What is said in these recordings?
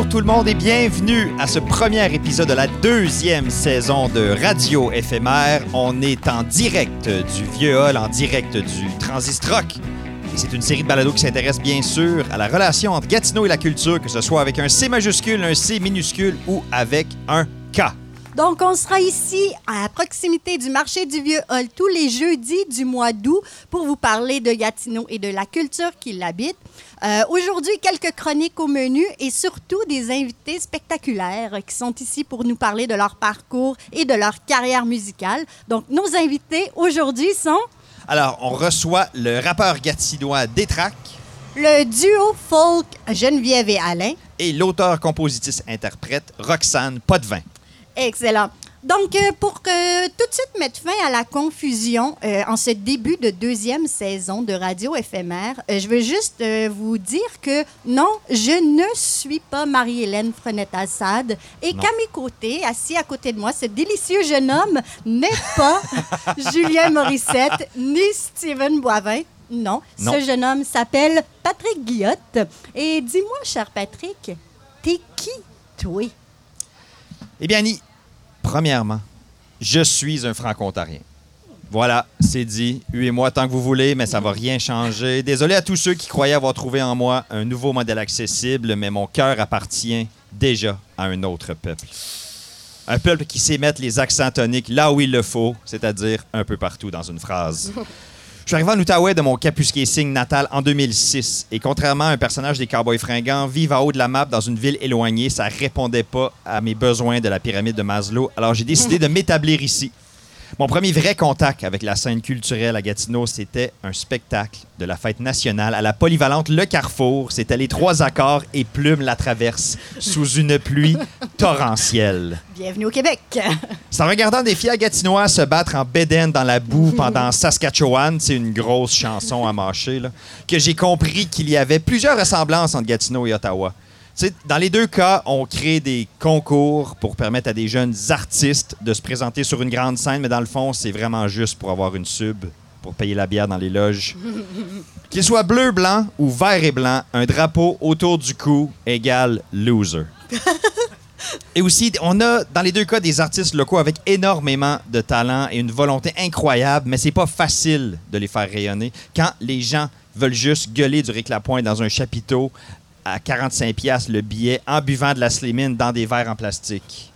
Bonjour tout le monde et bienvenue à ce premier épisode de la deuxième saison de Radio éphémère. On est en direct du Vieux Hall, en direct du Transistrock. Et c'est une série de balados qui s'intéresse bien sûr à la relation entre Gatineau et la culture, que ce soit avec un C majuscule, un C minuscule ou avec un K. Donc, on sera ici à proximité du marché du Vieux Hall tous les jeudis du mois d'août pour vous parler de Gatineau et de la culture qui l'habite. Euh, Aujourd'hui, quelques chroniques au menu et surtout des invités spectaculaires qui sont ici pour nous parler de leur parcours et de leur carrière musicale. Donc, nos invités aujourd'hui sont Alors, on reçoit le rappeur gatinois Détrac le duo folk Geneviève et Alain. et l'auteur-compositrice-interprète Roxane Potvin. Excellent. Donc, euh, pour que tout de suite mettre fin à la confusion euh, en ce début de deuxième saison de Radio éphémère, euh, je veux juste euh, vous dire que non, je ne suis pas Marie-Hélène Frenette-Assad et qu'à mes côtés, assis à côté de moi, ce délicieux jeune homme n'est pas Julien Morissette ni Steven Boivin. Non, Non. ce jeune homme s'appelle Patrick Guillotte. Et dis-moi, cher Patrick, t'es qui, toi? Eh bien, Annie, premièrement, je suis un franco-ontarien. Voilà, c'est dit. Huez-moi tant que vous voulez, mais ça va rien changer. Désolé à tous ceux qui croyaient avoir trouvé en moi un nouveau modèle accessible, mais mon cœur appartient déjà à un autre peuple. Un peuple qui sait mettre les accents toniques là où il le faut, c'est-à-dire un peu partout dans une phrase. Je suis arrivé en Outaouais de mon Capusquet signe natal en 2006. Et contrairement à un personnage des Cowboys fringants, vivre en haut de la map dans une ville éloignée, ça répondait pas à mes besoins de la pyramide de Maslow. Alors j'ai décidé de m'établir ici. Mon premier vrai contact avec la scène culturelle à Gatineau, c'était un spectacle de la fête nationale à la polyvalente Le Carrefour. C'était les trois accords et Plume la traverse sous une pluie torrentielle. Bienvenue au Québec. C'est en regardant des fiers gatinois se battre en bédaine dans la boue pendant Saskatchewan, c'est une grosse chanson à mâcher, là, que j'ai compris qu'il y avait plusieurs ressemblances entre Gatineau et Ottawa. Dans les deux cas, on crée des concours pour permettre à des jeunes artistes de se présenter sur une grande scène, mais dans le fond, c'est vraiment juste pour avoir une sub, pour payer la bière dans les loges. Qu'il soit bleu, blanc ou vert et blanc, un drapeau autour du cou égale loser. Et aussi, on a dans les deux cas des artistes locaux avec énormément de talent et une volonté incroyable, mais c'est pas facile de les faire rayonner quand les gens veulent juste gueuler du réclapoint dans un chapiteau à 45 pièces le billet en buvant de la slimine dans des verres en plastique.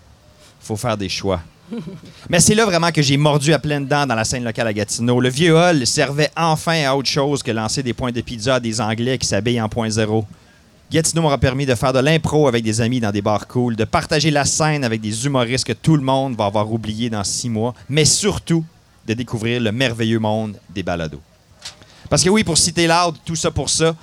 Faut faire des choix. Mais c'est là vraiment que j'ai mordu à pleines dents dans la scène locale à Gatineau. Le vieux hall servait enfin à autre chose que lancer des points de pizza à des Anglais qui s'habillent en point zéro. Gatineau m'aura permis de faire de l'impro avec des amis dans des bars cool, de partager la scène avec des humoristes que tout le monde va avoir oublié dans six mois, mais surtout de découvrir le merveilleux monde des balados. Parce que oui, pour citer loud, tout ça pour ça,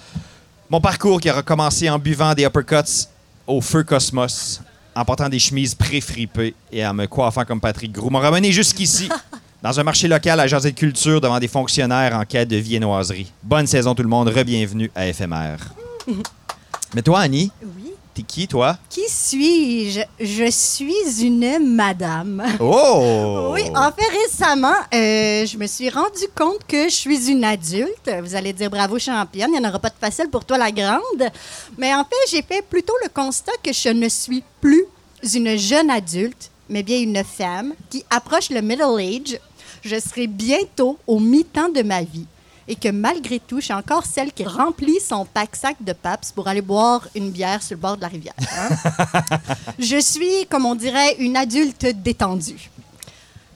mon parcours qui a recommencé en buvant des uppercuts au feu cosmos, en portant des chemises pré-fripées et en me coiffant comme Patrick Gros, m'a ramené jusqu'ici, dans un marché local à jaser de culture devant des fonctionnaires en quête de viennoiserie. Bonne saison tout le monde, re-bienvenue à FMR. Mais toi, Annie, Oui. T'es qui, toi? Qui suis-je? Je suis une madame. Oh! Oui, en fait, récemment, euh, je me suis rendu compte que je suis une adulte. Vous allez dire bravo championne, il n'y en aura pas de facile pour toi la grande. Mais en fait, j'ai fait plutôt le constat que je ne suis plus une jeune adulte, mais bien une femme qui approche le middle age. Je serai bientôt au mi-temps de ma vie. Et que malgré tout, je suis encore celle qui remplit son pack-sac de paps pour aller boire une bière sur le bord de la rivière. hein. je suis, comme on dirait, une adulte détendue.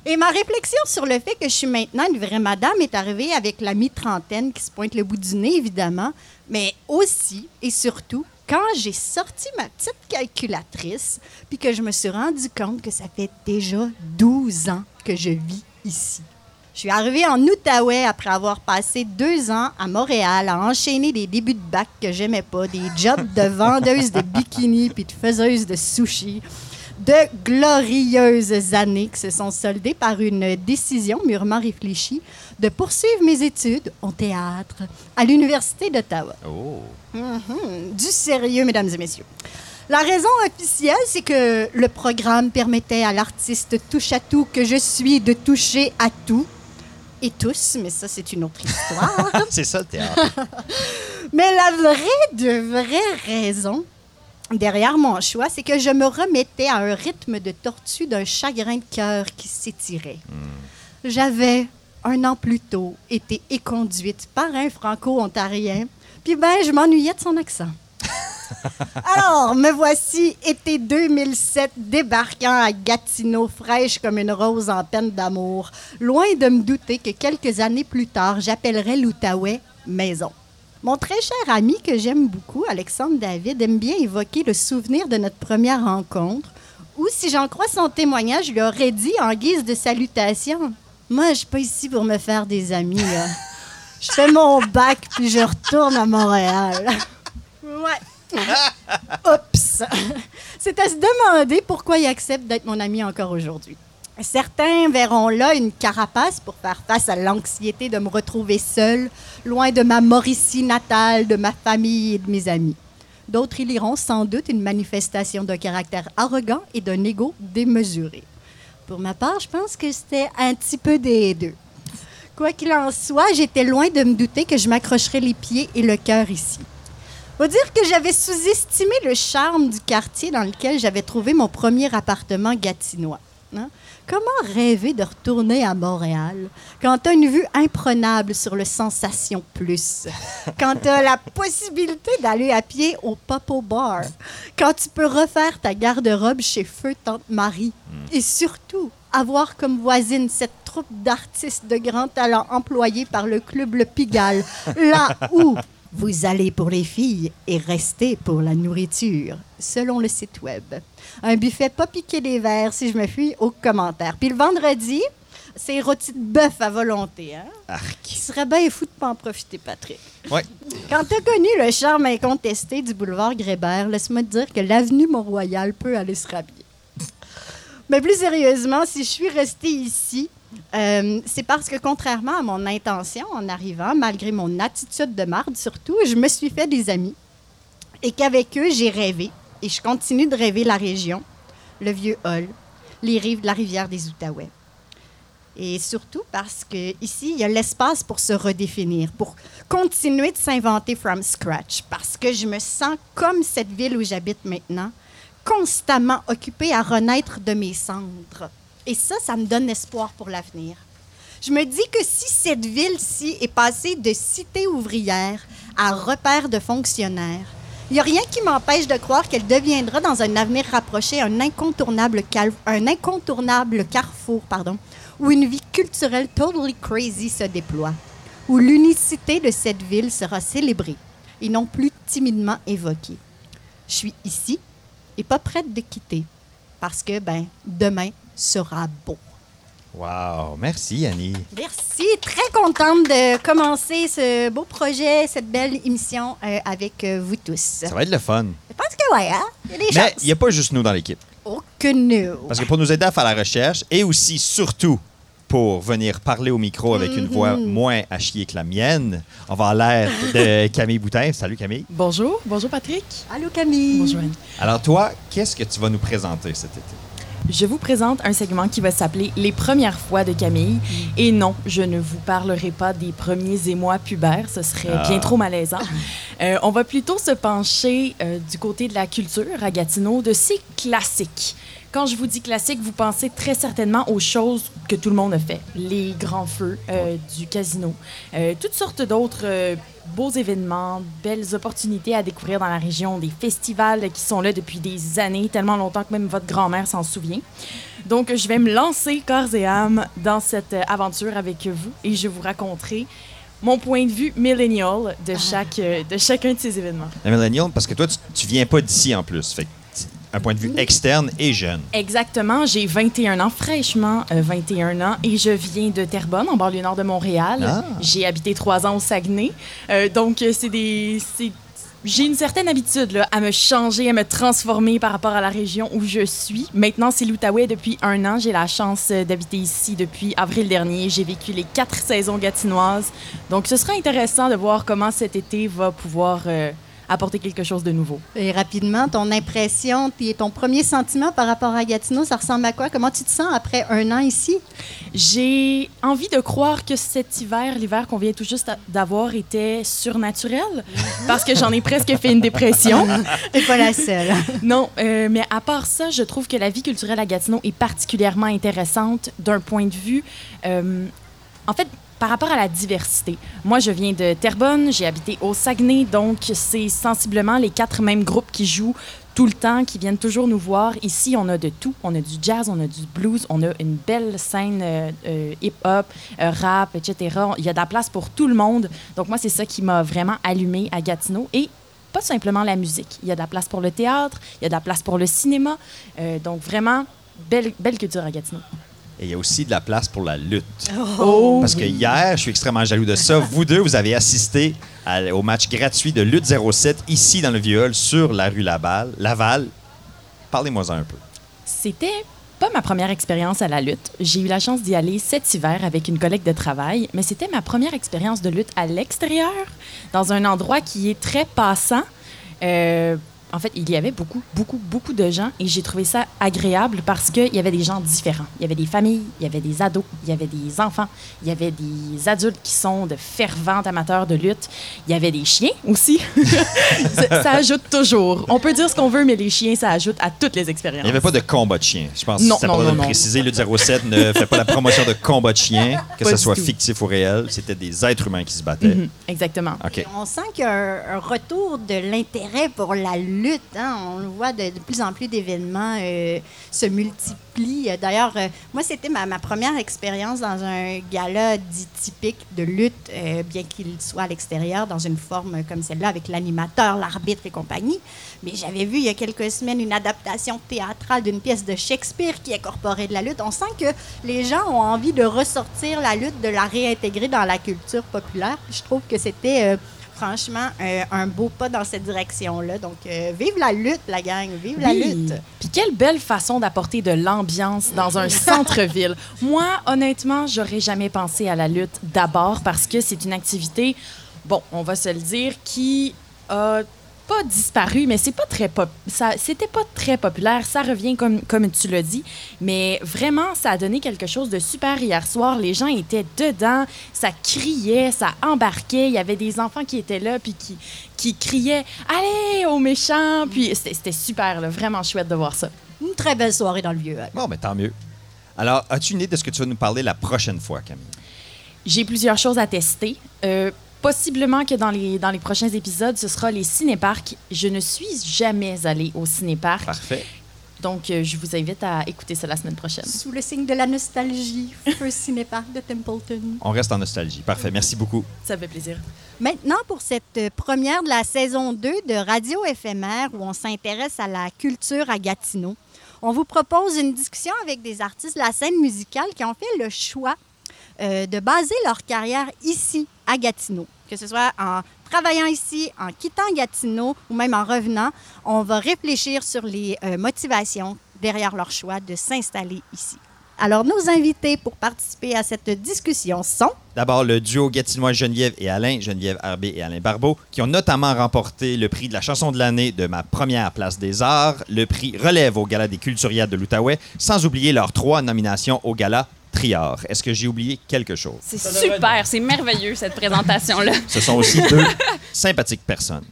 Et ma réflexion sur le fait que je suis maintenant une vraie madame est arrivée avec la mi-trentaine qui se pointe le bout du nez, évidemment, mais aussi et surtout quand j'ai sorti ma petite calculatrice, puis que je me suis rendu compte que ça fait déjà 12 ans que je vis ici. Je suis arrivée en Outaouais après avoir passé deux ans à Montréal à enchaîner des débuts de bac que j'aimais pas, des jobs de vendeuse de bikini puis de faiseuse de sushi de glorieuses années qui se sont soldées par une décision mûrement réfléchie de poursuivre mes études au théâtre à l'Université d'Ottawa. Oh. Mhm. Du sérieux, mesdames et messieurs. La raison officielle, c'est que le programme permettait à l'artiste touche-à-tout que je suis de toucher à tout et tous, mais ça, c'est une autre histoire. C'est ça le théâtre. mais la vraie de vraie raison, derrière mon choix, c'est que je me remettais à un rythme de tortue d'un chagrin de cœur qui s'étirait. J'avais, un an plus tôt, été éconduite par un franco-ontarien, puis ben, je m'ennuyais de son accent. Alors, me voici, été 2007, débarquant à Gatineau, fraîche comme une rose en peine d'amour, loin de me douter que quelques années plus tard, j'appellerais l'Outaouais maison. Mon très cher ami que j'aime beaucoup, Alexandre David, aime bien évoquer le souvenir de notre première rencontre, ou si j'en crois son témoignage, je lui aurait dit en guise de salutation Moi, je suis pas ici pour me faire des amis. là. Je fais mon bac puis je retourne à Montréal. Ouais. Oups! C'est à se demander pourquoi il accepte d'être mon ami encore aujourd'hui. Certains verront là une carapace pour faire face à l'anxiété de me retrouver seule, loin de ma Mauricie natale, de ma famille et de mes amis. D'autres y liront sans doute une manifestation d'un caractère arrogant et d'un ego démesuré. Pour ma part, je pense que c'était un petit peu des deux. Quoi qu'il en soit, j'étais loin de me douter que je m'accrocherais les pieds et le cœur ici. Faut dire que j'avais sous-estimé le charme du quartier dans lequel j'avais trouvé mon premier appartement gatinois. hein. Comment rêver de retourner à Montréal quand tu as une vue imprenable sur le Sensation Plus, quand tu as la possibilité d'aller à pied au Popo Bar, quand tu peux refaire ta garde-robe chez Feu Tante Marie? Et surtout avoir comme voisine cette troupe d'artistes de grand talent employés par le club Le Pigalle, là où vous allez pour les filles et restez pour la nourriture, selon le site web. Un buffet pas piqué des verres si je me fuis aux commentaires. Puis le vendredi, c'est rôti de bœuf à volonté. Hein? Arc. Tu serais bien fou de pas en profiter, Patrick. Ouais. Quand tu as connu le charme incontesté du boulevard Grébert, laisse-moi te dire que l'avenue Mont-Royal peut aller se rhabiller. Mais plus sérieusement, si je suis restée ici, euh, c'est parce que contrairement à mon intention en arrivant, malgré mon attitude de marde surtout, je me suis fait des amis et qu'avec eux, j'ai rêvé et je continue de rêver la région, le vieux hall, les rives de la rivière des Outaouais. Et surtout parce que ici, il y a l'espace pour se redéfinir, pour continuer de s'inventer from scratch. Parce que je me sens comme cette ville où j'habite maintenant, constamment occupée à renaître de mes cendres. Et ça, ça me donne espoir pour l'avenir. Je me dis que si cette ville-ci est passée de cité ouvrière à repère de fonctionnaires, il n'y a rien qui m'empêche de croire qu'elle deviendra dans un avenir rapproché un incontournable, carrefour pardon, où une vie culturelle totally crazy se déploie, où l'unicité de cette ville sera célébrée et non plus timidement évoquée. Je suis ici et pas prête de quitter parce que ben demain sera beau. Wow. Merci, Annie. Merci, très contente de commencer ce beau projet, cette belle émission euh, avec euh, vous tous. Ça va être le fun. Je pense que oui, hein? Il y a des Mais il n'y a pas juste nous dans l'équipe. Oh que no. Parce que pour nous aider à faire la recherche et aussi, surtout, pour venir parler au micro avec une voix moins à chier que la mienne, on va à l'air de Camille Boutin. Salut Camille. Bonjour, bonjour Patrick. Allô Camille. Bonjour Annie. Alors toi, qu'est-ce que tu vas nous présenter cet été? Je vous présente un segment qui va s'appeler Les premières fois de Camille. Et non, je ne vous parlerai pas des premiers émois pubères, ce serait Ah. bien trop malaisant. Euh, on va plutôt se pencher euh, du côté de la culture à Gatineau, de ces classiques. Quand je vous dis classique, vous pensez très certainement aux choses que tout le monde a fait. Les grands feux euh, du casino, euh, toutes sortes d'autres euh, beaux événements, belles opportunités à découvrir dans la région, des festivals qui sont là depuis des années, tellement longtemps que même votre grand-mère s'en souvient. Donc, je vais me lancer corps et âme dans cette aventure avec vous et je vous raconterai mon point de vue millennial de, chaque, euh, de chacun de ces événements. La Millennial, parce que toi, tu, tu viens pas d'ici en plus. Fait un point de vue externe et jeune. Exactement, j'ai 21 ans, fraîchement euh, 21 ans, et je viens de Terrebonne, en banlieue nord de Montréal. Ah. J'ai habité trois ans au Saguenay. Euh, donc, euh, c'est des. J'ai une certaine habitude là, à me changer, à me transformer par rapport à la région où je suis. Maintenant, c'est l'Outaouais depuis un an. J'ai la chance euh, d'habiter ici depuis avril dernier. J'ai vécu les quatre saisons gatinoises. Donc, ce sera intéressant de voir comment cet été va pouvoir euh, apporter quelque chose de nouveau. Et rapidement, ton impression, et ton premier sentiment par rapport à Gatineau, ça ressemble à quoi? Comment tu te sens après un an ici? J'ai envie de croire que cet hiver, l'hiver qu'on vient tout juste d'avoir, était surnaturel parce que j'en ai presque fait une dépression. T'es pas la seule. non, euh, mais à part ça, je trouve que la vie culturelle à Gatineau est particulièrement intéressante d'un point de vue. euh, en fait, par rapport à la diversité. Moi, je viens de Terrebonne, j'ai habité au Saguenay, donc c'est sensiblement les quatre mêmes groupes qui jouent tout le temps, qui viennent toujours nous voir. Ici, on a de tout. On a du jazz, on a du blues, on a une belle scène euh, euh, hip-hop, euh, rap, etc. Il y a de la place pour tout le monde. Donc moi, c'est ça qui m'a vraiment allumé à Gatineau. Et pas simplement la musique. Il y a de la place pour le théâtre, il y a de la place pour le cinéma. Donc vraiment, belle, belle culture à Gatineau. Et il y a aussi de la place pour la lutte. Oh, Parce que hier, je suis extrêmement jaloux de ça. Vous deux, vous avez assisté à- au match gratuit de Lutte 07 ici dans le Viol sur la rue Laval. Laval. Parlez-moi un peu. C'était pas ma première expérience à la lutte. J'ai eu la chance d'y aller cet hiver avec une collègue de travail, mais c'était ma première expérience de lutte à l'extérieur, dans un endroit qui est très passant. Euh, en fait, il y avait beaucoup, beaucoup, beaucoup de gens et j'ai trouvé ça agréable parce qu'il y avait des gens différents. Il y avait des familles, il y avait des ados, il y avait des enfants, il y avait des adultes qui sont de fervents amateurs de lutte. Il y avait des chiens aussi. ça, ça ajoute toujours. On peut dire ce qu'on veut, mais les chiens, ça ajoute à toutes les expériences. Il n'y avait pas de combat de chiens. Je pense Non, que c'est non, important de non, le non. préciser. Lutte 07 ne fait pas la promotion de combat de chiens, que ce soit tout. fictif ou réel. C'était des êtres humains qui se battaient. Mhm, exactement. OK. On sent qu'il y a un, un retour de l'intérêt pour la lutte. Hein. On le voit de, plus en plus d'événements euh, se multiplient. D'ailleurs, euh, moi, c'était ma, première expérience dans un gala dit typique de lutte, euh, bien qu'il soit à l'extérieur, dans une forme comme celle-là, avec l'animateur, l'arbitre et compagnie. Mais j'avais vu il y a quelques semaines une adaptation théâtrale d'une pièce de Shakespeare qui incorporait de la lutte. On sent que les gens ont envie de ressortir la lutte, de la réintégrer dans la culture populaire. Je trouve que c'était franchement euh, un beau pas dans cette direction-là. Donc, euh, vive la lutte, la gang, vive la lutte. Puis quelle belle façon d'apporter de l'ambiance dans un centre-ville. Moi, honnêtement, j'aurais jamais pensé à la lutte d'abord parce que c'est une activité, bon, on va se le dire, qui a pas disparu, mais c'est pas très pop ça c'était pas très populaire, ça revient comme comme tu l'as dit, mais vraiment ça a donné quelque chose de super hier soir, les gens étaient dedans, ça criait, ça embarquait, il y avait des enfants qui étaient là puis qui qui criaient allez aux méchants, puis c'était c'était super là, vraiment chouette de voir ça. Une très belle soirée dans le vieux. Hall. Bon, mais tant mieux. Alors, as-tu une idée de ce que tu vas nous parler la prochaine fois, Camille? J'ai plusieurs choses à tester. Euh, possiblement que dans les, dans les prochains épisodes, ce sera les cinéparcs. Je ne suis jamais allée au cinéparc, Parfait. donc euh, je vous invite à écouter ça la semaine prochaine. Sous le signe de la nostalgie, Feu Cinépark de Templeton. On reste en nostalgie. Parfait. Merci beaucoup. Ça fait plaisir. Maintenant, pour cette euh, première de la saison 2 de Radio éphémère, où on s'intéresse à la culture à Gatineau, on vous propose une discussion avec des artistes de la scène musicale qui ont fait le choix euh, de baser leur carrière ici, à Gatineau. Que ce soit en travaillant ici, en quittant Gatineau ou même en revenant, on va réfléchir sur les euh, motivations derrière leur choix de s'installer ici. Alors, nos invités pour participer à cette discussion sont D'abord, le duo gatinois Geneviève et Alain, Geneviève Arbé et Alain Barbeau, qui ont notamment remporté le prix de la chanson de l'année de ma première place des arts, le prix Relève au Gala des Culturiades de l'Outaouais, sans oublier leurs trois nominations au Gala Est-ce que j'ai oublié quelque chose? C'est super, c'est merveilleux cette présentation-là. Ce sont aussi deux sympathiques personnes.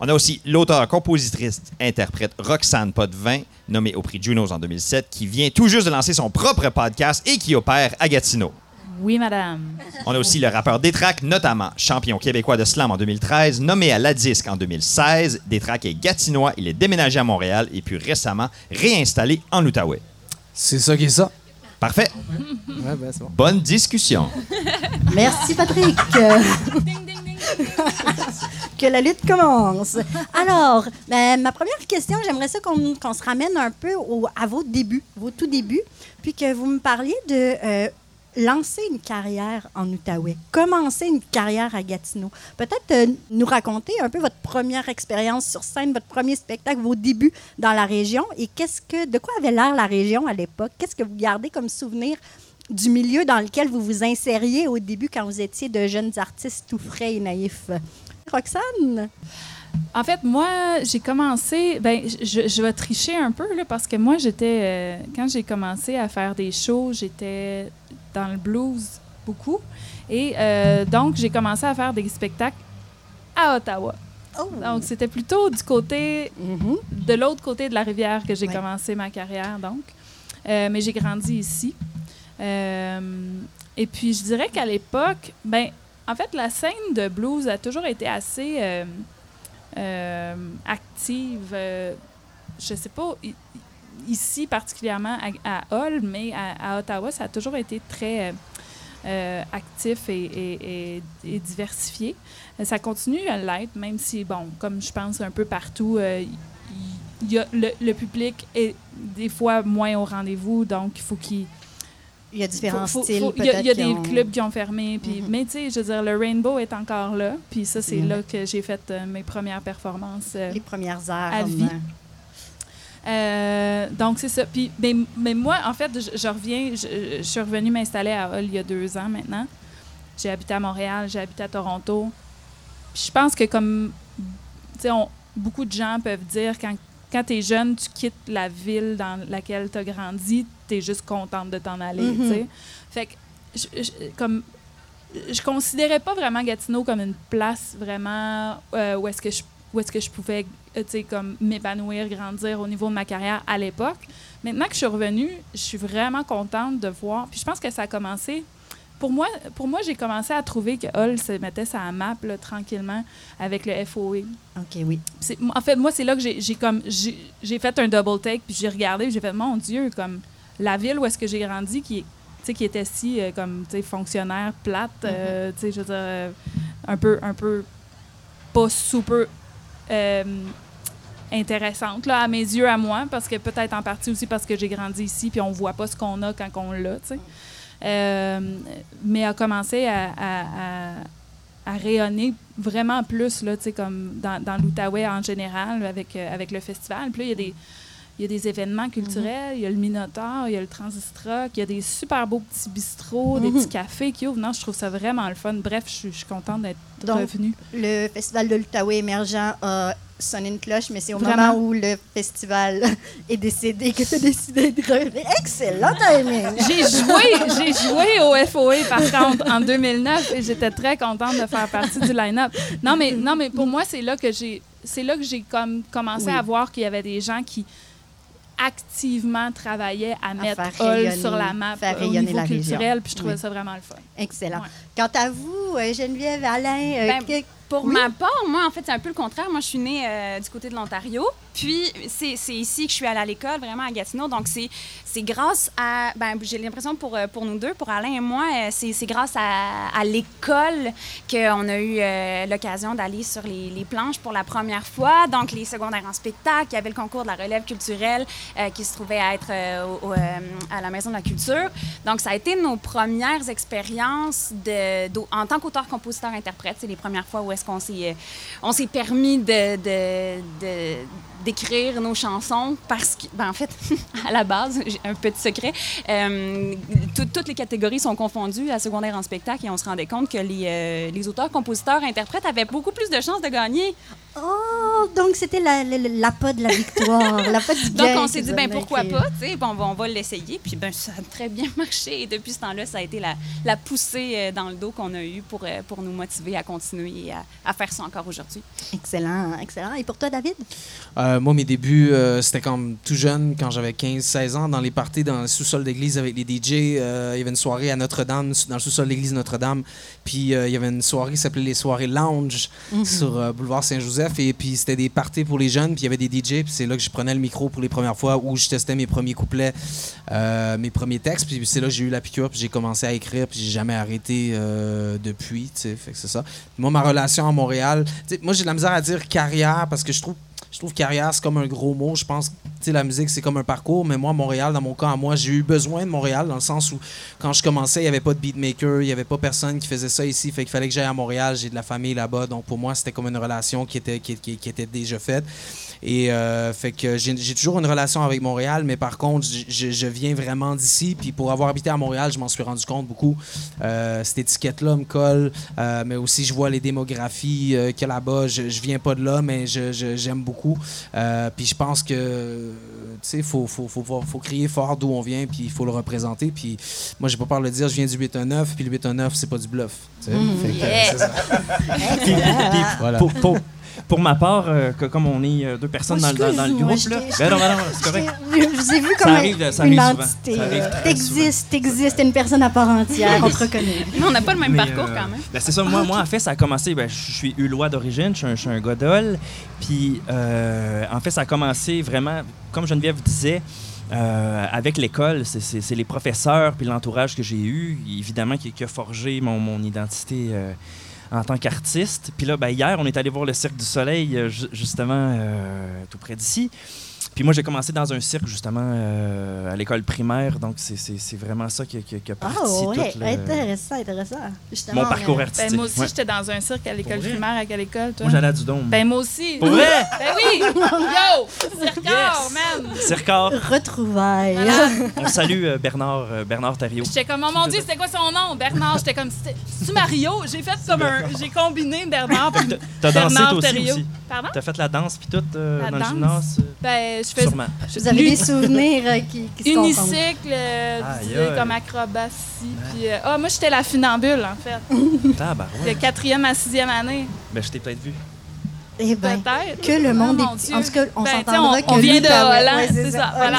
On a aussi l'auteur, compositrice, interprète Roxane Potvin, nommée au prix Junos en 2007, qui vient tout juste de lancer son propre podcast et qui opère à Gatineau. Oui, madame. On a aussi le rappeur Détrac, notamment champion québécois de slam en 2013, nommé à la disque en 2016. Détrac est gatinois, il est déménagé à Montréal et puis récemment réinstallé en Outaouais. C'est ça qui est ça. Parfait. Ouais, bon. Bonne discussion. Merci Patrick. que la lutte commence. Alors, ben, ma première question, j'aimerais ça qu'on qu'on se ramène un peu au- à vos débuts, vos tout débuts, puis que vous me parliez de euh, lancer une carrière en Outaouais, commencer une carrière à Gatineau. Peut-être euh, nous raconter un peu votre première expérience sur scène, votre premier spectacle, vos débuts dans la région et qu'est-ce que, de quoi avait l'air la région à l'époque? Qu'est-ce que vous gardez comme souvenir du milieu dans lequel vous vous insériez au début quand vous étiez de jeunes artistes tout frais et naïfs? Roxane? En fait, moi, j'ai commencé. Ben, je, vais tricher un peu parce que moi, j'étais euh, quand j'ai commencé à faire des shows, j'étais dans le blues beaucoup, et euh, donc j'ai commencé à faire des spectacles à Ottawa. Oh. Donc c'était plutôt du côté Mhm. de l'autre côté de la rivière que j'ai Ouais. commencé ma carrière, donc. Euh, mais j'ai grandi ici. Euh, et puis, je dirais qu'à l'époque, ben, en fait, la scène de blues a toujours été assez active. je sais pas, ici particulièrement à, à Hull, mais à, à Ottawa, ça a toujours été très euh, euh, actif et, et- et- et diversifié. Euh, Ça continue à l'être, même si, bon, comme je pense un peu partout, euh, y a, le, le public est des fois moins au rendez-vous, donc il faut qu'il Il y a différents faut- styles. Il y a, y des ont- clubs qui ont fermé. Puis, Mhm. Mais tu sais, je veux dire, le Rainbow est encore là. Puis ça, c'est Mhm. là que j'ai fait euh, mes premières performances. Les premières heures. à vie. Euh, donc, c'est ça. Puis, mais, mais moi, en fait, je, je reviens, je, je suis revenue m'installer à Hull il y a deux ans maintenant. J'ai habité à Montréal, j'ai habité à Toronto. Puis je pense que comme, tu sais, beaucoup de gens peuvent dire quand, quand tu es jeune, tu quittes la ville dans laquelle tu as grandi, tu es juste contente de t'en aller, Mhm. tu sais. Fait que, je, comme, je considérais pas vraiment Gatineau comme une place vraiment euh, où est-ce que je où est-ce que je pouvais comme m'épanouir, grandir au niveau de ma carrière à l'époque. Maintenant que je suis revenue, je suis vraiment contente de voir. Puis je pense que ça a commencé. Pour moi, pour moi j'ai commencé à trouver que Hull se mettait sa map là, tranquillement avec le FOE. OK, oui. En fait, moi, c'est là que j'ai comme j'ai fait un double take, puis j'ai regardé, j'ai fait mon Dieu, comme la ville où est-ce que j'ai grandi, qui, qui était si euh, comme fonctionnaire plate, euh, sais, je veux dire, euh, un peu, un peu pas super euh, intéressante là, à mes yeux, à moi, parce que peut-être en partie aussi parce que j'ai grandi ici, puis on voit pas ce qu'on a quand on l'a, tu sais. Euh, mais a commencé à, à- rayonner vraiment plus là, tu sais, comme dans, l'Outaouais en général avec, euh, avec le festival. Puis il y a des il y a des événements culturels, il y a le Minotaur, il y a le Transistroc, il y a des super beaux petits bistrots, des Mhm. petits cafés qui ouvrent. Non, je trouve ça vraiment le fun. Bref, je suis- je suis contente d'être revenue. Le Festival de l'Outaouais émergent a sonné une cloche, mais c'est au Vraiment? moment où le festival est décédé que tu as décidé de revenir. Excellent timing! J'ai joué, j'ai joué au FOE par contre en 2009 et j'étais très contente de faire partie du line-up. Non mais non mais pour moi c'est là que j'ai c'est là que j'ai comme commencé Oui. à voir qu'il y avait des gens qui activement travaillaient à mettre rayonner- sur la map faire au niveau la région. culturel puis je trouvais Oui. ça vraiment le fun. Excellent. Ouais. Quant à vous, euh, Geneviève, Alain, euh, Ben, que- Pour Oui. ma part, moi, en fait, c'est un peu le contraire. Moi, je suis née euh, du côté de l'Ontario. Puis, c'est ici que je suis allée à l'école, vraiment à Gatineau. Donc, c'est grâce à. Ben, j'ai l'impression pour, euh, pour nous deux, pour Alain et moi, euh, c'est grâce à, à l'école qu'on a eu euh, l'occasion d'aller sur les, les planches pour la première fois. Donc, les secondaires en spectacle, il y avait le concours de la relève culturelle euh, qui se trouvait à être au- au, à la Maison de la Culture. Donc, ça a été nos premières expériences de, en tant qu'auteur-compositeur-interprète. C'est les premières fois où est-ce qu'on s'est, euh, on s'est permis de, d'écrire nos chansons parce que, ben, en fait, à la base, j'ai un petit secret, euh, tout- toutes les catégories sont confondues à secondaire en spectacle et on se rendait compte que les, euh, les auteurs, compositeurs, interprètes avaient beaucoup plus de chances de gagner. Oh, donc c'était la, la, la pas de la victoire, la pas du Donc, on s'est dit, ben pourquoi pas, tu sais, puis on va, on va l'essayer. Puis, ben, ça a très bien marché. Et depuis ce temps-là, ça a été la, la poussée euh, dans le dos qu'on a eue pour, pour nous motiver à continuer et à, à faire ça encore aujourd'hui. Excellent, excellent. Et pour toi, David? Euh, moi, mes débuts, euh, c'était comme tout jeune, quand j'avais 15-16 ans, dans les parties dans le sous-sol d'église avec les DJ. Euh, il y avait une soirée à Notre-Dame, dans le sous-sol d'église Notre-Dame. Puis euh, il y avait une soirée qui s'appelait les soirées lounge sur euh, boulevard Saint-Joseph. Et puis c'était des parties pour les jeunes, puis il y avait des DJ. Puis c'est là que je prenais le micro pour les premières fois, où je testais mes premiers couplets, euh, mes premiers textes. Puis c'est là que j'ai eu la piqûre, puis j'ai commencé à écrire, puis j'ai jamais arrêté euh, depuis. tu sais. Fait que c'est ça. Moi, ma relation à Montréal, moi j'ai de la misère à dire carrière parce que je trouve je trouve carrière, c'est comme un gros mot. Je pense que la musique, c'est comme un parcours. Mais moi, Montréal, dans mon cas, à moi, j'ai eu besoin de Montréal dans le sens où, quand je commençais, il n'y avait pas de beatmaker, il n'y avait pas personne qui faisait ça ici. Fait qu'il fallait que j'aille à Montréal. J'ai de la famille là-bas. Donc, pour moi, c'était comme une relation qui était, qui était déjà faite. Et euh, fait que j'ai toujours une relation avec Montréal, mais par contre, je, viens vraiment d'ici. Puis pour avoir habité à Montréal, je m'en suis rendu compte beaucoup. Euh, cette étiquette-là me colle, euh, mais aussi je vois les démographies qu'il y a là-bas. Je, je viens pas de là, mais j'aime beaucoup. Puis je pense que, tu sais, faut, faut, faut, faut, faut crier fort d'où on vient, puis il faut le représenter. Puis moi, j'ai pas peur de le dire, je viens du 819, puis le 819, c'est pas du bluff. que, Yeah. c'est ça. Puis, puis Voilà. pour, pour, pour ma part, euh, que comme on est euh, deux personnes dans, dans- dans le groupe, là. je Ben non, ben non, c'est correct. Je vous ai vu Ça comme arrive, ça une arrive souvent. entité. Ça arrive euh, très T'existes, t'existes, t'es une personne à part entière, on te reconnaît. Mais on n'a pas le même Mais, parcours euh, quand même. ben, c'est ça, moi, moi, en fait, ça a commencé. Ben, je suis Ulois d'origine, je suis un, un Godol. Puis, euh, en fait, ça a commencé vraiment, comme Geneviève disait, euh, avec l'école. C'est- les professeurs puis l'entourage que j'ai eu, évidemment, qui, qui a forgé mon, mon identité. euh, en tant qu'artiste. Puis là, ben, hier, on est allé voir le Cirque du Soleil, euh, ju- justement, euh, tout près d'ici. Puis moi, j'ai commencé dans un cirque, justement, euh, à l'école primaire. Donc, c'est- c'est c'est vraiment ça qui, a- qui a- qui a parti Ah ouais, tout le- intéressant, intéressant. Justement, mon parcours euh, artistique. Ben, moi aussi, Ouais. j'étais dans un cirque à l'école primaire. À quelle école, toi? Moi, j'allais à du Dôme. Ben, moi aussi. Pour vrai? Ben oui! Yo! Circard, man! Circard. Retrouvailles. On salue euh, Bernard, euh, Bernard Thériault. J'étais comme, oh mon Dieu, c'était quoi son nom? Bernard. J'étais comme, c'est- c'est-tu Mario? J'ai fait comme un. J'ai combiné Bernard puis T'as- T'as dansé Bernard toi aussi. Pardon? T'as fait la danse puis tout euh, La dans danse? le gymnase. Ben, je fais Sûrement. Vous avez des souvenirs euh, qui, qui se unicycle, euh, tu sais, comme acrobatie. Puis, euh, ah, moi, j'étais la funambule, en fait. De quatrième à sixième année. Ben, je t'ai peut-être vu. Eh ben, Peut-être. que le monde Ah, est. En tout cas, on Ben, s'entendra que on vient de Hollande, Ouais, c'est ça, voilà.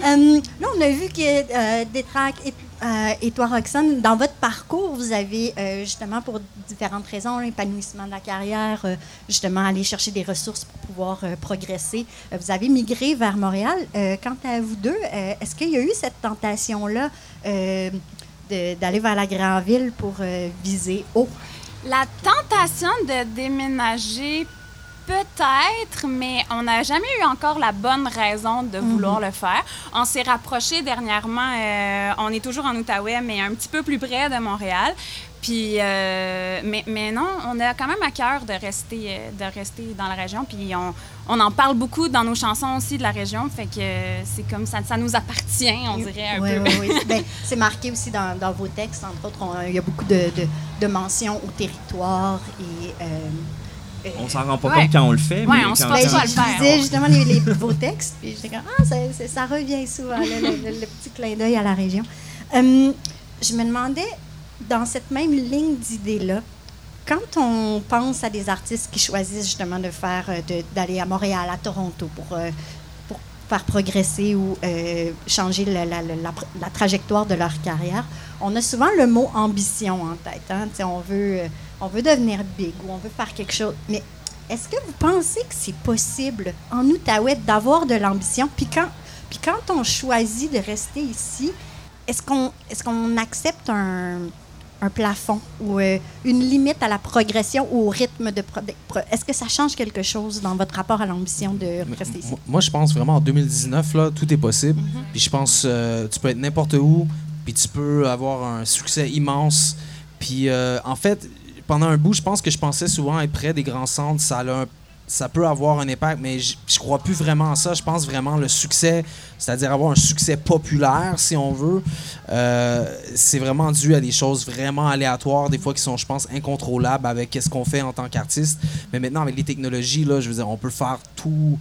là, on a vu que euh, Détrac et, euh, et toi, Roxane, dans votre parcours, vous avez euh, justement pour différentes raisons, l'épanouissement de la carrière, euh, justement aller chercher des ressources pour pouvoir progresser. Vous avez migré vers Montréal. Quant à vous deux, est-ce qu'il y a eu cette tentation-là d'aller vers la grande ville pour viser haut? La tentation de déménager, peut-être, mais on n'a jamais eu encore la bonne raison de vouloir le faire. On s'est rapproché dernièrement, euh, on est toujours en Outaouais, mais un petit peu plus près de Montréal. Puis, euh, mais, mais non, on a quand même à cœur de rester, euh, de rester dans la région. Puis on, on en parle beaucoup dans nos chansons aussi de la région. Fait que c'est comme ça, ça nous appartient, on dirait un Oui, peu. oui, oui. Ben, c'est marqué aussi dans, dans vos textes. Entre autres, on- il y a beaucoup de, de, de mentions au territoire et. euh, On s'en rend pas Ouais. compte quand on le fait. Ouais, mais on se quand- force pas à je, le je faire. lisais justement les, les- vos textes, puis j'étais comme Ah, ça, ça- ça revient souvent, le, le- le- le petit clin d'œil à la région. Hum, je me demandais, dans cette même ligne d'idées-là, quand on pense à des artistes qui choisissent justement de faire, euh, de- d'aller à Montréal, à Toronto pour, euh, pour progresser ou euh, changer la, trajectoire de leur carrière, on a souvent le mot ambition en tête. hein. Euh, on veut devenir big ou on veut faire quelque chose. Mais est-ce que vous pensez que c'est possible en Outaouais d'avoir de l'ambition? Puis quand, on choisit de rester ici, est-ce qu'on est qu'on accepte un, un plafond ou euh, une limite à la progression ou au rythme de... pro- de pro- Est-ce que ça change quelque chose dans votre rapport à l'ambition de rester ici? Moi- je pense vraiment en 2019, là, tout est possible. Puis je pense euh, tu peux être n'importe où, puis tu peux avoir un succès immense. Puis euh, en fait, pendant un bout, je pense que je pensais souvent être près des grands centres. Ça, a un- ça peut avoir un impact, mais je, crois plus vraiment à ça. Je pense vraiment le succès, c'est-à-dire avoir un succès populaire, si on veut, euh, c'est vraiment dû à des choses vraiment aléatoires, des fois qui sont, je pense, incontrôlables avec ce qu'on fait en tant qu'artiste. Mais maintenant, avec les technologies, là, je veux dire, on peut faire tout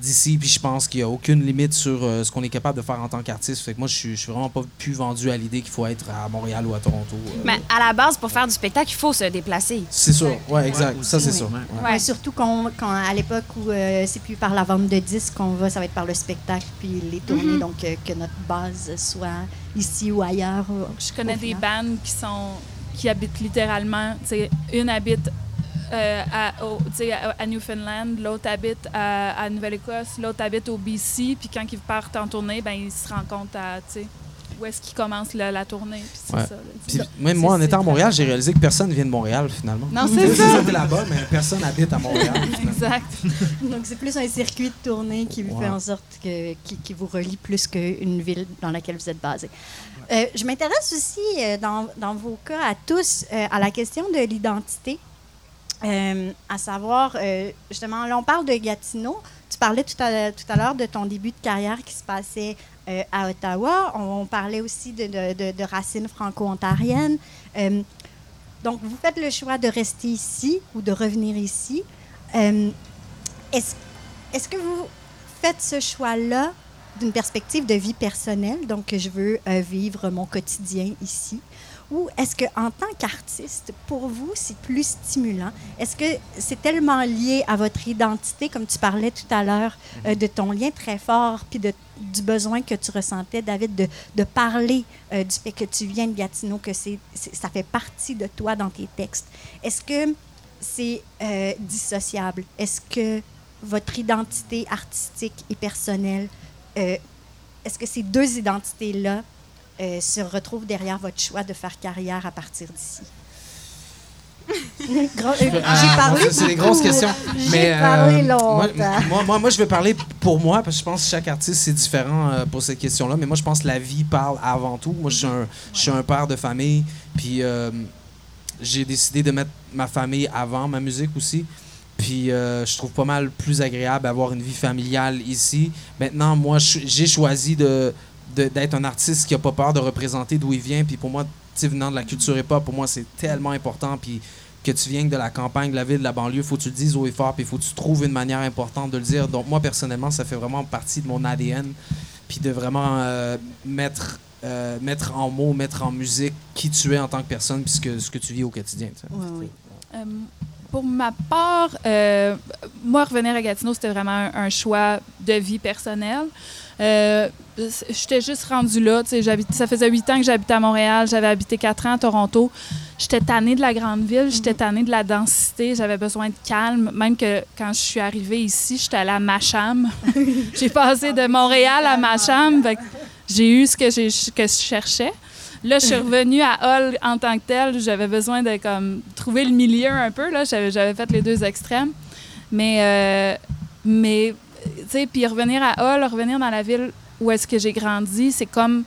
d'ici, puis je pense qu'il n'y a aucune limite sur euh, ce qu'on est capable de faire en tant qu'artiste. Fait que moi, je suis, je suis vraiment pas plus vendu à l'idée qu'il faut être à Montréal ou à Toronto. euh. Mais à la base, pour faire du spectacle, il faut se déplacer. c'est sûr, ouais, exact. Ça, c'est Oui. sûr. Ouais. Ouais. Ouais, surtout qu'on, quand, à l'époque où euh, c'est plus par la vente de disques qu'on va, ça va être par le spectacle puis les tournées, donc euh, que notre base soit ici ou ailleurs. Je connais des bandes qui sont qui habitent littéralement. tu sais, Une habite euh, à, au- tu sais, à, à Newfoundland, l'autre habite à, à Nouvelle-Écosse, l'autre habite au BC. Puis quand ils partent en tournée, ben ils se rencontrent à tu sais, où est-ce qu'ils commencent la, la tournée. Puis c'est Ouais. ça. là. Puis même moi, en étant à Montréal, j'ai réalisé que personne vient de Montréal, finalement. Non, c'est ça. ça, là-bas, mais personne habite à Montréal. Exact. Donc c'est plus un circuit de tournée qui Ouais. fait en sorte que qui, qui vous relie plus qu'une ville dans laquelle vous êtes basé. Euh, je m'intéresse aussi euh, dans, dans vos cas à tous euh, à la question de l'identité. Euh, à savoir, euh, justement, on parle de Gatineau. Tu parlais tout à, tout à l'heure de ton début de carrière qui se passait euh, à Ottawa. On, parlait aussi de, de- racines franco-ontariennes. Donc, vous faites le choix de rester ici ou de revenir ici. Est-ce, est-ce que vous faites ce choix-là d'une perspective de vie personnelle, donc que je veux vivre mon quotidien ici, ou est-ce que en tant qu'artiste, pour vous, c'est plus stimulant? Est-ce que c'est tellement lié à votre identité, comme tu parlais tout à l'heure, euh, de ton lien très fort, puis du besoin que tu ressentais, David, de, parler euh, du fait que tu viens de Gatineau, que ça fait partie de toi dans tes textes? Est-ce que c'est euh, dissociable? Est-ce que votre identité artistique et personnelle, est-ce que ces deux identités-là euh, se retrouvent derrière votre choix de faire carrière à partir d'ici? Gros- euh, Ah, J'ai parlé bon, ça, C'est des grosses questions. J'ai Mais, euh, parlé moi, longtemps. moi, moi, moi, je vais parler pour moi, parce que je pense que chaque artiste, c'est différent euh, pour cette question-là. Mais moi, je pense que la vie parle avant tout. Moi, je suis un, je suis un père de famille. Puis euh, j'ai décidé de mettre ma famille avant ma musique aussi. Puis euh, je trouve pas mal plus agréable d'avoir une vie familiale ici. Maintenant, moi, j'ai choisi de- d'être un artiste qui a pas peur de représenter d'où il vient. Puis pour moi, tu sais, venant de la culture hip-hop, pour moi, c'est tellement important. Puis que tu viennes de la campagne, de la ville, de la banlieue, faut que tu le dises haut et fort, puis faut que tu trouves une manière importante de le dire. Donc moi, personnellement, ça fait vraiment partie de mon ADN. Puis de vraiment euh, mettre, euh, mettre en mots, mettre en musique qui tu es en tant que personne, puis ce que, tu vis au quotidien. Oui, oui. Euh, pour ma part, euh, moi, revenir à Gatineau, c'était vraiment un, un choix de vie personnelle. Euh, J'étais juste rendue là. Ça faisait huit ans que j'habitais à Montréal. J'avais habité quatre ans à Toronto. J'étais tannée de la grande ville. J'étais tannée de la densité. J'avais besoin de calme. Même que quand je suis arrivée ici, j'étais allée à Macham. j'ai passé de Montréal à Macham. J'ai eu ce que, que je cherchais. Là, je suis revenue à Hall en tant que telle. J'avais besoin de trouver le milieu un peu. J'avais fait les deux extrêmes. Mais, euh, mais tu sais, puis revenir à Hall, revenir dans la ville où est-ce que j'ai grandi, c'est comme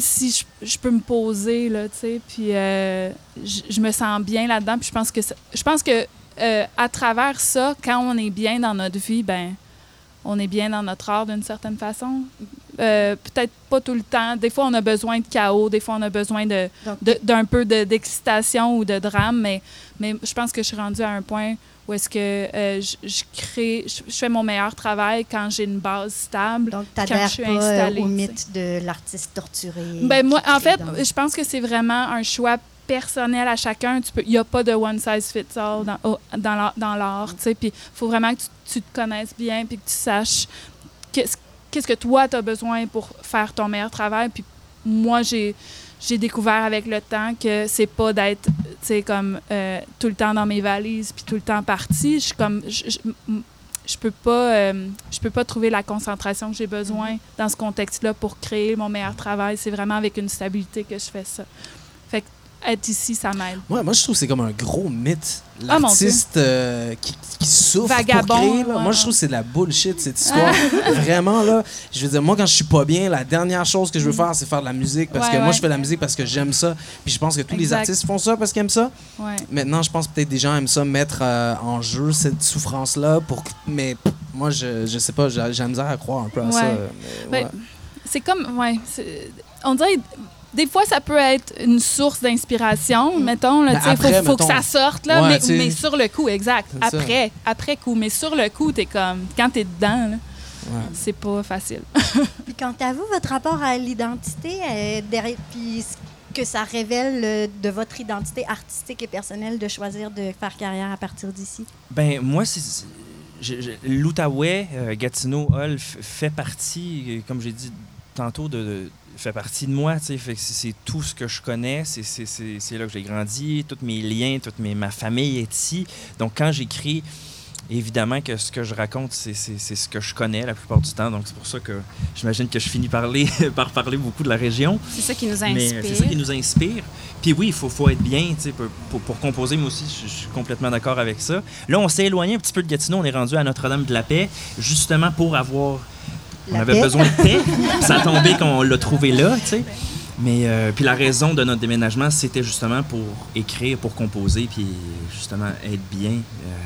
si je, peux me poser là, tu sais, puis euh, je, me sens bien là-dedans. Puis je pense que ça- je pense que euh, à travers ça, quand on est bien dans notre vie, ben on est bien dans notre art d'une certaine façon. Euh, Peut-être pas tout le temps. Des fois, on a besoin de chaos. Des fois, on a besoin de Donc, de- d'un peu de- d'excitation ou de drame, mais, mais je pense que je suis rendue à un point où est-ce que euh, je, je crée, je, je fais mon meilleur travail quand j'ai une base stable. donc quand je suis pas euh, installée, au tu sais. mythe de l'artiste torturé. Ben moi, en fait, dans- je pense que c'est vraiment un choix personnel à chacun. Il n'y a pas de one size fits all dans, au- dans l'art. Puis, faut vraiment que tu, tu te connaisses bien, puis que tu saches qu'est-ce, qu'est-ce que toi tu as besoin pour faire ton meilleur travail. Puis, moi, j'ai j'ai découvert avec le temps que c'est pas d'être, tu sais, comme euh, tout le temps dans mes valises puis tout le temps parti. Je suis comme, je, je, m- je peux pas, euh, je peux pas trouver la concentration que j'ai besoin dans ce contexte-là pour créer mon meilleur travail. C'est vraiment avec une stabilité que je fais ça. Être ici, ça m'aide. Ouais, moi, je trouve que c'est comme un gros mythe. Ah, L'artiste euh, qui, qui souffre Vagabond, pour créer. là. ouais, Moi, je trouve que c'est de la bullshit, cette histoire. Vraiment, là. Je veux dire, moi, quand je suis pas bien, la dernière chose que je veux faire, c'est faire de la musique. Parce Ouais, que moi, je fais de la musique parce que j'aime ça. Puis je pense que tous les artistes font ça parce qu'ils aiment ça. Maintenant, je pense que peut-être des gens aiment ça mettre euh, en jeu cette souffrance-là. pour Mais pff, moi, je, je sais pas, j'ai la misère à croire un peu à ça. Mais Ben. C'est comme, ouais, on dirait, des fois, ça peut être une source d'inspiration, mettons. Il Ben, faut, après, faut que mettons. ça sorte, là, Ouais, mais, sur le coup, exact. Ça. Après, après coup. Mais sur le coup, t'es comme, quand t'es dedans, là, Ouais. c'est pas facile. Puis quant à vous, votre rapport à l'identité, euh, derrière- puis ce que ça révèle euh, de votre identité artistique et personnelle de choisir de faire carrière à partir d'ici? Ben, moi, c'est. L'Outaouais, euh, Gatineau, Hall fait partie, comme j'ai dit tantôt, de, de- fait partie de moi. tu sais. C'est tout ce que je connais. C'est- là que j'ai grandi. Tous mes liens, toute mes, ma famille est ici. Donc, quand j'écris, évidemment que ce que je raconte, c'est ce que je connais la plupart du temps. Donc, c'est pour ça que j'imagine que je finis par parler beaucoup de la région. C'est ça qui nous inspire. c'est ça qui nous inspire. Puis oui, il faut, faut être bien pour, pour, pour composer. Moi aussi, je, je suis complètement d'accord avec ça. Là, on s'est éloigné un petit peu de Gatineau. On est rendu à Notre-Dame-de-la-Paix, justement pour avoir... On La avait paix. besoin de paix. Puis ça a tombé qu'on l'a trouvé là, tu sais. Mais euh, puis la raison de notre déménagement, c'était justement pour écrire, pour composer, puis justement être bien. euh,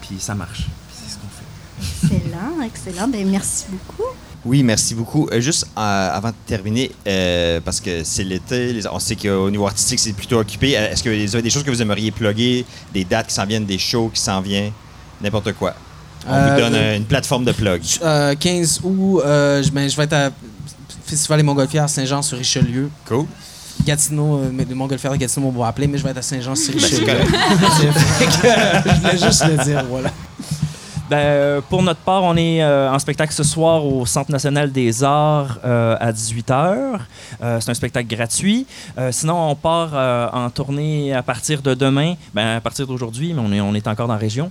puis ça marche. C'est ce qu'on fait. Excellent, excellent. Ben, merci beaucoup. Oui, merci beaucoup. Euh, juste euh, avant de terminer, euh, parce que c'est l'été, les- on sait qu'au niveau artistique, c'est plutôt occupé. Est-ce que vous avez des choses que vous aimeriez plugger, des dates qui s'en viennent, des shows qui s'en viennent, n'importe quoi? On Euh, vous donne euh, une plateforme de plug. Euh, 15 août, euh, je, ben, je vais être à Festival des Montgolfières Saint-Jean-sur-Richelieu. Cool. Gatineau, euh, mais les Montgolfières de Gatineau m'ont appelé, mais je vais être à Saint-Jean-sur-Richelieu. Ben, euh, je voulais juste le dire, voilà. Ben, euh, pour notre part, on est euh, en spectacle ce soir au Centre national des arts euh, à 18h. c'est un spectacle gratuit. Sinon, on part en tournée à partir de demain. Ben, à partir d'aujourd'hui, mais on est, on est encore dans la région.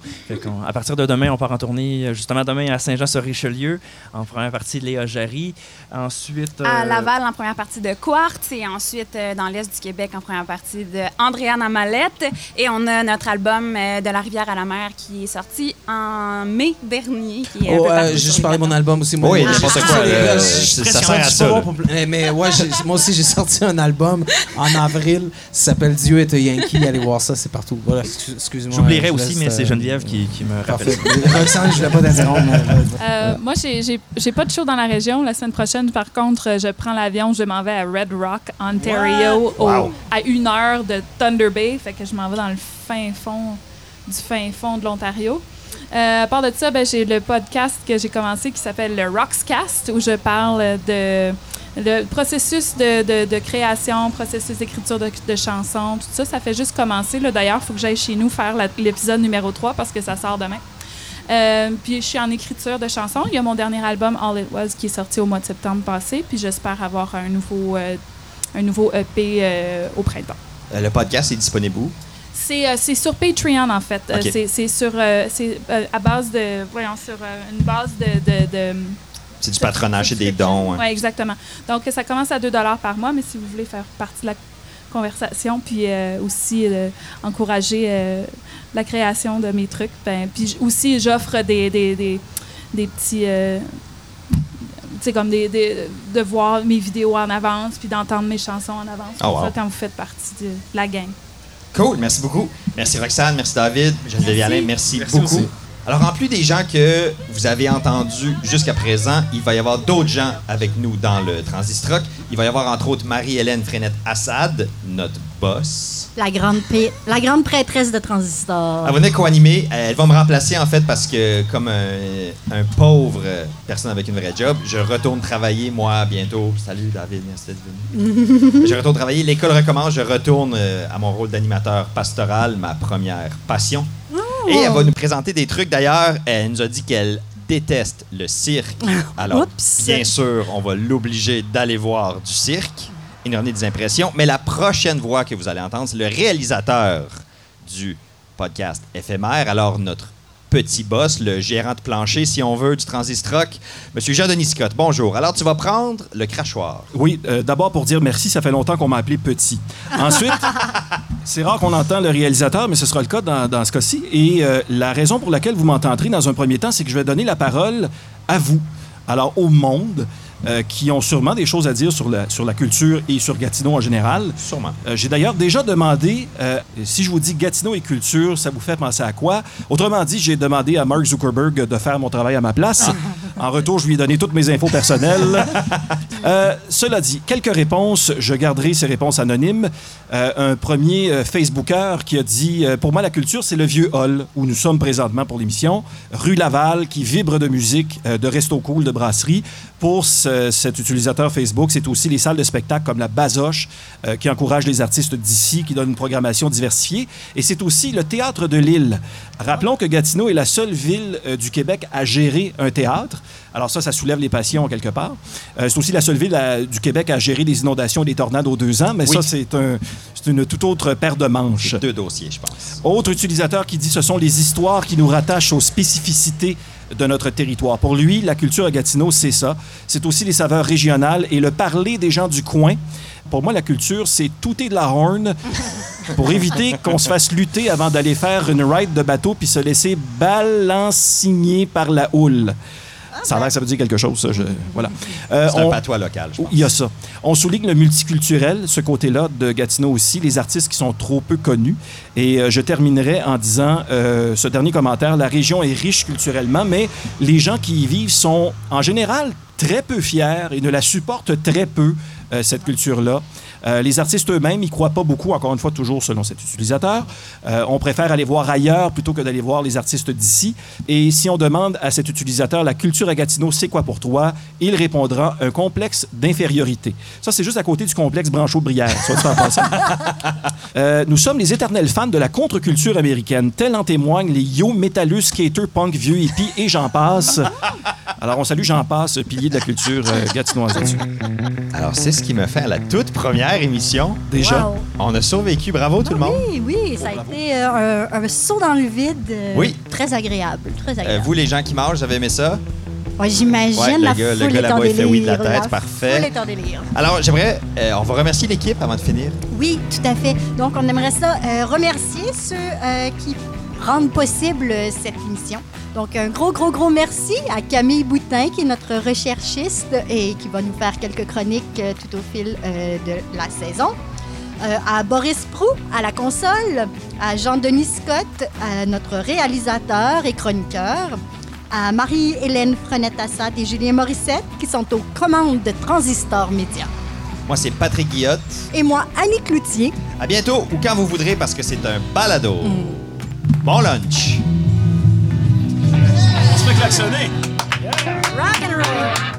À partir de demain, on part en tournée justement demain à Saint-Jean-sur-Richelieu, en première partie Léa Jarry. Ensuite... À Laval, en première partie de Quartz, et ensuite dans l'Est du Québec, en première partie de Andréane Amalette. Et on a notre album De la rivière à la mer qui est sorti en mai dernier. Qui est un Oh, peu euh, j'ai parlé de mon album aussi. Moi, Oui, n'importe j'ai- quoi, je- ça sert à ça, là. Mais, ouais, moi aussi, j'ai sorti un album en avril. Ça s'appelle Dieu est un Yankee. Allez voir ça, c'est partout. Voilà, excuse- excuse-moi. J'oublierai aussi, mais c'est euh, Geneviève qui, qui me rappelle. Parfait. Roxane, je voulais pas t'interrompre. mais- Euh, moi, j'ai- pas de show dans la région. La semaine prochaine, par contre, euh, je prends l'avion, je m'en vais à Red Rock, Ontario, au- Wow. à une heure de Thunder Bay. Fait que je m'en vais dans le fin fond du fin fond de l'Ontario. Euh, à part de ça, ben, j'ai le podcast que j'ai commencé qui s'appelle le Rockscast, où je parle de le processus de, de- de création, processus d'écriture de, chansons, tout ça. Ça fait juste commencer. D'ailleurs, il faut que j'aille chez nous faire l'épisode numéro 3 parce que ça sort demain. Euh, puis je suis en écriture de chansons. Il y a mon dernier album All It Was qui est sorti au mois de septembre passé. Puis j'espère avoir un nouveau, euh, un nouveau EP au printemps. Le podcast est disponible où? C'est euh, c'est sur Patreon en fait. Euh, c'est- c'est sur euh, c'est à base de voyons sur une base de, de, de- C'est du patronage et des dons. hein. Oui, exactement. Donc, ça commence à 2 par mois, mais si vous voulez faire partie de la conversation, puis euh, aussi euh, encourager euh, la création de mes trucs, ben, puis aussi, j'offre des, des, des, des petits... tu sais, comme des, des- de voir mes vidéos en avance, puis d'entendre mes chansons en avance. Oh, wow. ça, quand vous faites partie de la gang. Cool, merci beaucoup. Merci Roxane, merci David, Geneviève Alain, merci, Merci beaucoup. aussi. Alors, en plus des gens que vous avez entendus jusqu'à présent, il va y avoir d'autres gens avec nous dans le Transistrock. Il va y avoir entre autres Marie-Hélène Frenette-Assad, notre boss. La grande, pa- la grande prêtresse de Transistor. Elle va venir co-animer. Elle va me remplacer, en fait, parce que, comme un, un pauvre personne avec une vraie job, je retourne travailler, moi, bientôt. Salut, David, merci d'être venu. je retourne travailler. L'école recommence. Je retourne euh, à mon rôle d'animateur pastoral, ma première passion. Et elle va nous présenter des trucs. D'ailleurs, elle nous a dit qu'elle déteste le cirque. Alors, Oups. bien sûr, on va l'obliger d'aller voir du cirque et nous donner des impressions. Mais la prochaine voix que vous allez entendre, c'est le réalisateur du podcast éphémère. Alors, notre petit boss, le gérant de plancher, si on veut, du Transistrock, Monsieur Jean-Denis Scott. Bonjour. Alors, tu vas prendre le crachoir. Oui, euh, d'abord pour dire merci, ça fait longtemps qu'on m'a appelé petit. Ensuite, c'est rare qu'on entend le réalisateur, mais ce sera le cas dans, dans ce cas-ci. Et euh, la raison pour laquelle vous m'entendrez dans un premier temps, c'est que je vais donner la parole à vous, alors au monde, euh, qui ont sûrement des choses à dire sur la, sur la culture et sur Gatineau en général. Sûrement. Euh, J'ai d'ailleurs déjà demandé, euh, si je vous dis Gatineau et culture, ça vous fait penser à quoi? Autrement dit, j'ai demandé à Mark Zuckerberg de faire mon travail à ma place. en retour, je lui ai donné toutes mes infos personnelles. Euh, cela dit, quelques réponses. Je garderai ces réponses anonymes. Euh, un premier euh, Facebooker qui a dit euh, Pour moi, la culture, c'est le vieux hall où nous sommes présentement pour l'émission. Rue Laval, qui vibre de musique, euh, de resto cool, de brasserie. Pour ce- cet utilisateur Facebook, c'est aussi les salles de spectacle comme la Bazoche, euh, qui encourage les artistes d'ici, qui donne une programmation diversifiée. Et c'est aussi le Théâtre de Lille. Rappelons que Gatineau est la seule ville euh, du Québec à gérer un théâtre. Alors ça, ça soulève les passions quelque part. Euh, c'est aussi la seule ville à- du Québec à gérer des inondations et des tornades aux deux ans, mais Oui. ça, c'est un, c'est une toute autre paire de manches. Deux dossiers, je pense. Autre utilisateur qui dit ce sont les histoires qui nous rattachent aux spécificités de notre territoire. Pour lui, la culture à Gatineau, c'est ça. C'est aussi les saveurs régionales et le parler des gens du coin. Pour moi, la culture, c'est tout est de la horn pour éviter qu'on se fasse lutter avant d'aller faire une ride de bateau puis se laisser balansigner par la houle. Ça a l'air ça veut dire quelque chose, ça. je- voilà. Euh, C'est un on- patois local, je pense. il y a ça. On souligne le multiculturel, ce côté-là de Gatineau aussi, les artistes qui sont trop peu connus. Et euh, je terminerai en disant euh, ce dernier commentaire la région est riche culturellement, mais les gens qui y vivent sont en général très peu fiers et ne la supportent très peu, cette culture-là. Euh, les artistes eux-mêmes, ils croient pas beaucoup, encore une fois, toujours selon cet utilisateur. Euh, on préfère aller voir ailleurs plutôt que d'aller voir les artistes d'ici. Et si on demande à cet utilisateur la culture à Gatineau, c'est quoi pour toi, il répondra un complexe d'infériorité. Ça, c'est juste à côté du complexe Branchot-Brière. Euh, nous sommes les éternels fans de la contre-culture américaine. Tel en témoignent les yo, métalleux, skater, punk, vieux hippie et j'en passe. Alors, on salue Jean Passe, pilier de la culture euh, gatinoise. Alors, c'est ce qui me fait à la toute première émission. Déjà? Wow. On a survécu. Bravo, tout le monde. Oui, oui, ça a été euh, un, un saut dans le vide. euh, Oui. Très agréable, très Euh, agréable. vous, les gens qui mangent, vous avez aimé ça? Ouais, J'imagine Ouais, le la gars- le foule gars est en là-bas, il fait oui de la tête, parfait. foule est en délire. Alors, j'aimerais... euh, on va remercier l'équipe avant de finir. Oui, tout à fait. Donc, on aimerait ça euh, remercier ceux euh, qui rendent possible euh, cette émission. Donc, un gros, gros, gros merci à Camille Boutin, qui est notre recherchiste et qui va nous faire quelques chroniques euh, tout au fil euh, de la saison. Euh, à Boris Prou, à la console, à Jean-Denis Scott, à notre réalisateur et chroniqueur, à Marie-Hélène Frenette-Assad et Julien Morissette, qui sont aux commandes de Transistor Média. Moi, c'est Patrick Guillotte. Et moi, Annie Cloutier, À bientôt ou quand vous voudrez parce que c'est un balado. Bon lunch! On se fait klaxonner! Yeah. Rock and roll!